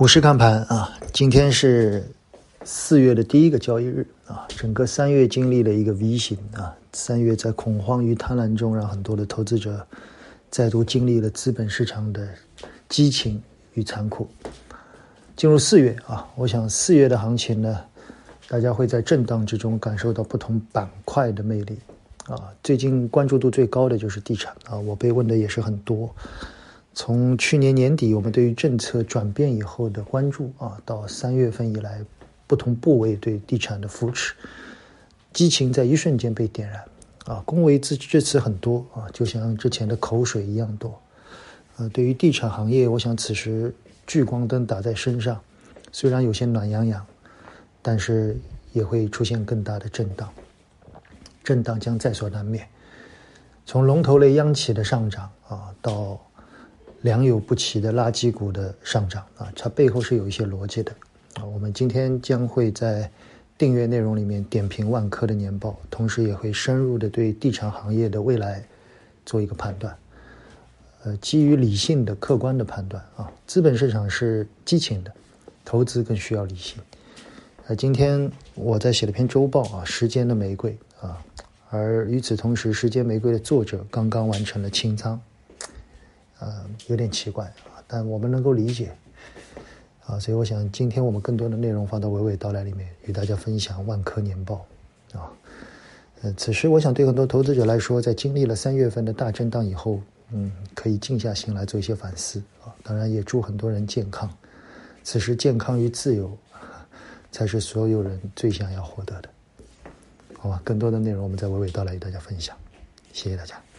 股市看盘啊，今天是四月的第一个交易日啊，整个三月经历了一个 V 型啊，三月在恐慌与贪婪中，让很多的投资者再度经历了资本市场的激情与残酷。进入四月啊，我想四月的行情呢，大家会在震荡之中感受到不同板块的魅力啊。最近关注度最高的就是地产啊，我被问的也是很多。从去年年底，我们对于政策转变以后的关注啊，到三月份以来，不同部位对地产的扶持，激情在一瞬间被点燃啊！恭维之这词很多啊，就像之前的口水一样多。呃，对于地产行业，我想此时聚光灯打在身上，虽然有些暖洋洋，但是也会出现更大的震荡，震荡将在所难免。从龙头类央企的上涨啊，到良莠不齐的垃圾股的上涨啊，它背后是有一些逻辑的啊。我们今天将会在订阅内容里面点评万科的年报，同时也会深入的对地产行业的未来做一个判断。呃，基于理性的、客观的判断啊，资本市场是激情的，投资更需要理性。呃，今天我在写了篇周报啊，《时间的玫瑰》啊，而与此同时，《时间玫瑰》的作者刚刚完成了清仓。呃，有点奇怪啊，但我们能够理解啊，所以我想今天我们更多的内容放到娓娓道来里面，与大家分享万科年报啊。呃，此时我想对很多投资者来说，在经历了三月份的大震荡以后，嗯，可以静下心来做一些反思啊。当然，也祝很多人健康。此时，健康与自由才是所有人最想要获得的，好吧？更多的内容我们在娓娓道来与大家分享，谢谢大家。